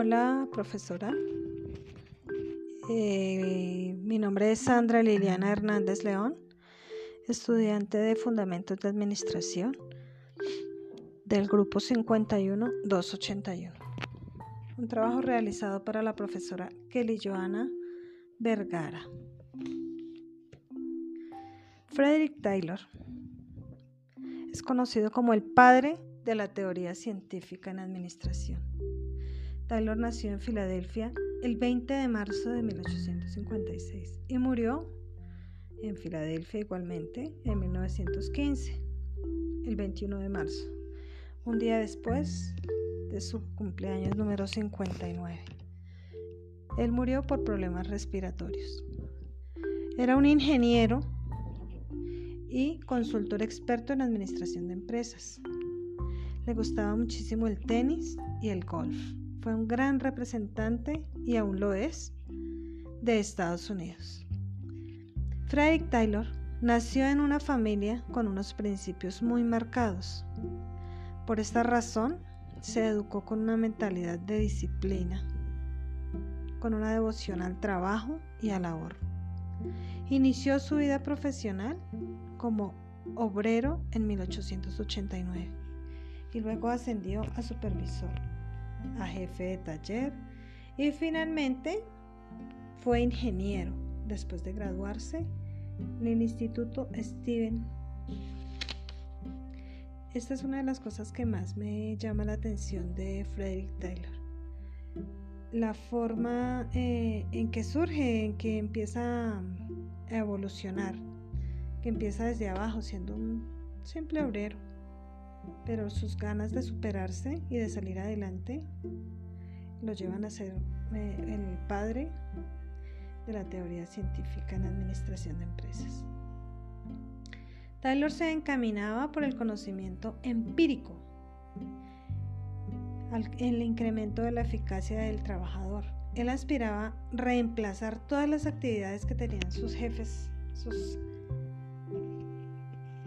Hola, profesora. Eh, mi nombre es Sandra Liliana Hernández León, estudiante de Fundamentos de Administración del grupo 51281. Un trabajo realizado para la profesora Kelly Joana Vergara. Frederick Taylor es conocido como el padre de la teoría científica en administración. Taylor nació en Filadelfia el 20 de marzo de 1856 y murió en Filadelfia igualmente en 1915, el 21 de marzo, un día después de su cumpleaños número 59. Él murió por problemas respiratorios. Era un ingeniero y consultor experto en administración de empresas. Le gustaba muchísimo el tenis y el golf. Fue un gran representante, y aún lo es, de Estados Unidos. Frederick Taylor nació en una familia con unos principios muy marcados. Por esta razón, se educó con una mentalidad de disciplina, con una devoción al trabajo y al ahorro. Inició su vida profesional como obrero en 1889 y luego ascendió a supervisor, a jefe de taller y finalmente fue ingeniero después de graduarse en el Instituto Steven. Esta es una de las cosas que más me llama la atención de Frederick Taylor. La forma eh, en que surge, en que empieza a evolucionar, que empieza desde abajo siendo un simple obrero pero sus ganas de superarse y de salir adelante lo llevan a ser eh, el padre de la teoría científica en administración de empresas. Taylor se encaminaba por el conocimiento empírico, en el incremento de la eficacia del trabajador. Él aspiraba a reemplazar todas las actividades que tenían sus jefes, sus,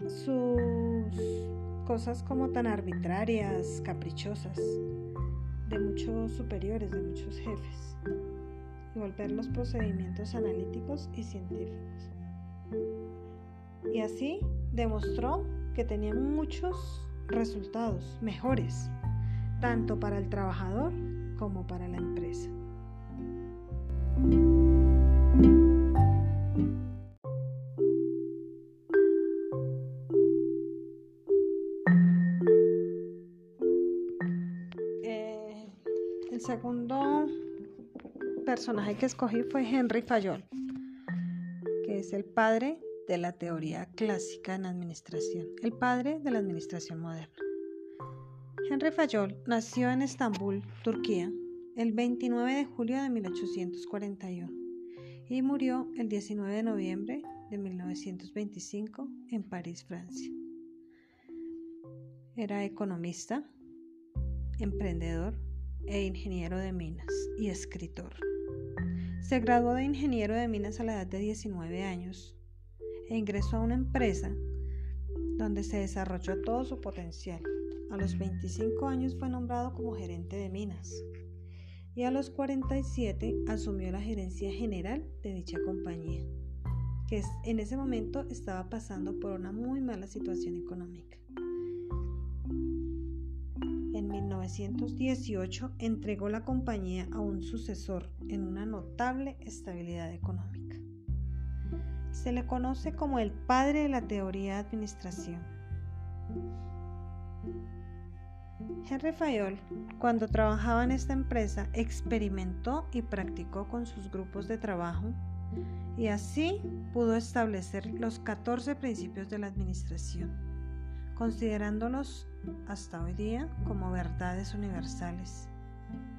sus cosas como tan arbitrarias, caprichosas, de muchos superiores, de muchos jefes, y volver los procedimientos analíticos y científicos. Y así demostró que tenía muchos resultados mejores, tanto para el trabajador como para la empresa. Personaje que escogí fue Henry Fayol, que es el padre de la teoría clásica en administración, el padre de la administración moderna. Henry Fayol nació en Estambul, Turquía, el 29 de julio de 1841 y murió el 19 de noviembre de 1925 en París, Francia. Era economista, emprendedor, e ingeniero de minas y escritor. Se graduó de ingeniero de minas a la edad de 19 años e ingresó a una empresa donde se desarrolló todo su potencial. A los 25 años fue nombrado como gerente de minas y a los 47 asumió la gerencia general de dicha compañía, que en ese momento estaba pasando por una muy mala situación económica. 1918 entregó la compañía a un sucesor en una notable estabilidad económica. Se le conoce como el padre de la teoría de administración. Henry Fayol, cuando trabajaba en esta empresa, experimentó y practicó con sus grupos de trabajo y así pudo establecer los 14 principios de la administración, considerándolos hasta hoy día como verdades universales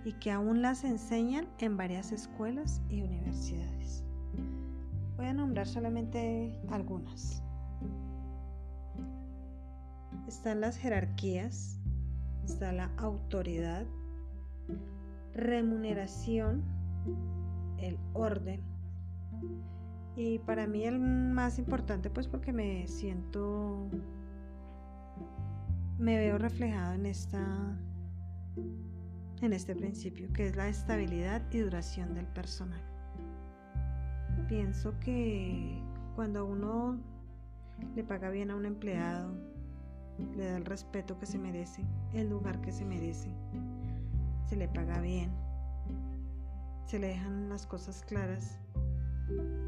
y que aún las enseñan en varias escuelas y universidades. Voy a nombrar solamente algunas. Están las jerarquías, está la autoridad, remuneración, el orden. Y para mí el más importante pues porque me siento me veo reflejado en esta en este principio, que es la estabilidad y duración del personal. Pienso que cuando uno le paga bien a un empleado, le da el respeto que se merece, el lugar que se merece, se le paga bien, se le dejan las cosas claras,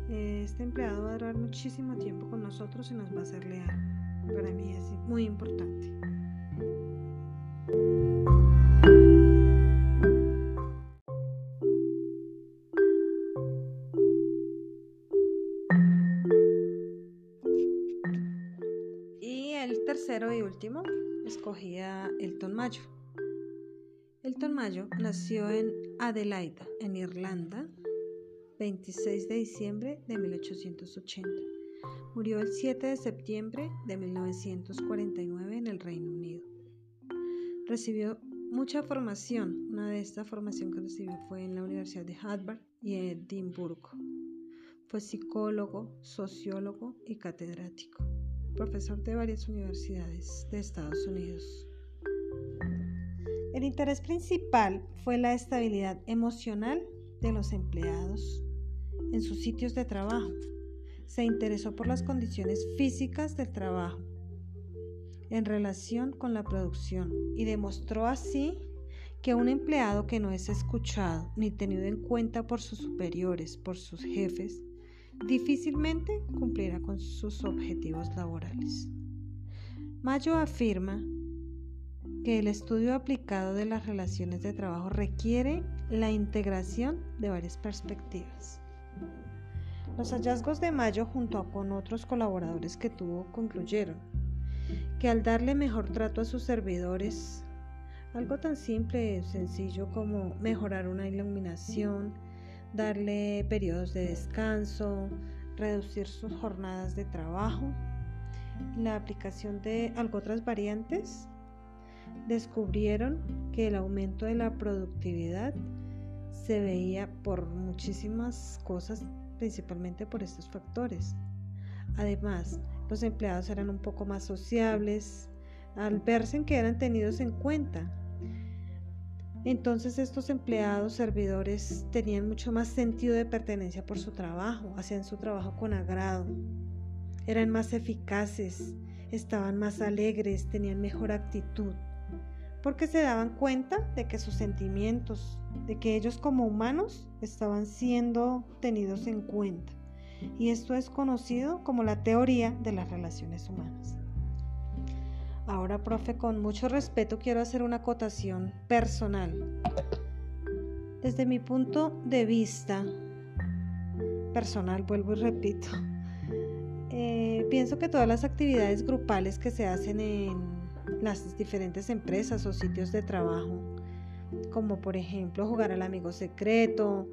este empleado va a durar muchísimo tiempo con nosotros y nos va a ser leal. Para mí es muy importante. Nació en Adelaida, en Irlanda, 26 de diciembre de 1880. Murió el 7 de septiembre de 1949 en el Reino Unido. Recibió mucha formación. Una de estas formaciones que recibió fue en la Universidad de Harvard y Edimburgo. Fue psicólogo, sociólogo y catedrático, profesor de varias universidades de Estados Unidos. El interés principal fue la estabilidad emocional de los empleados en sus sitios de trabajo. Se interesó por las condiciones físicas del trabajo en relación con la producción y demostró así que un empleado que no es escuchado ni tenido en cuenta por sus superiores, por sus jefes, difícilmente cumplirá con sus objetivos laborales. Mayo afirma que el estudio aplicado de las relaciones de trabajo requiere la integración de varias perspectivas. Los hallazgos de Mayo junto con otros colaboradores que tuvo concluyeron que al darle mejor trato a sus servidores, algo tan simple y sencillo como mejorar una iluminación, darle periodos de descanso, reducir sus jornadas de trabajo, la aplicación de algo otras variantes, descubrieron que el aumento de la productividad se veía por muchísimas cosas, principalmente por estos factores. Además, los empleados eran un poco más sociables al verse en que eran tenidos en cuenta. Entonces estos empleados, servidores, tenían mucho más sentido de pertenencia por su trabajo, hacían su trabajo con agrado, eran más eficaces, estaban más alegres, tenían mejor actitud porque se daban cuenta de que sus sentimientos, de que ellos como humanos estaban siendo tenidos en cuenta. Y esto es conocido como la teoría de las relaciones humanas. Ahora, profe, con mucho respeto quiero hacer una acotación personal. Desde mi punto de vista personal, vuelvo y repito, eh, pienso que todas las actividades grupales que se hacen en las diferentes empresas o sitios de trabajo, como por ejemplo jugar al amigo secreto,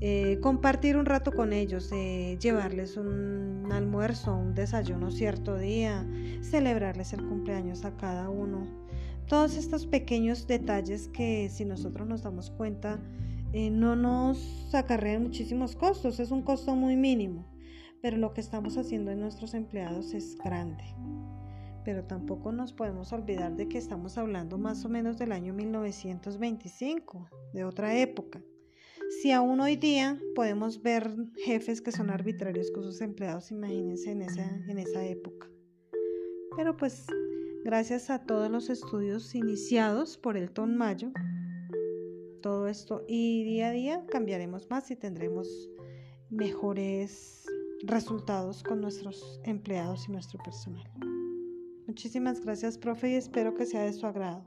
eh, compartir un rato con ellos, eh, llevarles un almuerzo, un desayuno cierto día, celebrarles el cumpleaños a cada uno. Todos estos pequeños detalles que si nosotros nos damos cuenta eh, no nos acarrean muchísimos costos, es un costo muy mínimo, pero lo que estamos haciendo en nuestros empleados es grande pero tampoco nos podemos olvidar de que estamos hablando más o menos del año 1925, de otra época. Si aún hoy día podemos ver jefes que son arbitrarios con sus empleados, imagínense en esa, en esa época. Pero pues gracias a todos los estudios iniciados por Elton Mayo, todo esto y día a día cambiaremos más y tendremos mejores resultados con nuestros empleados y nuestro personal. Muchísimas gracias, profe, y espero que sea de su agrado.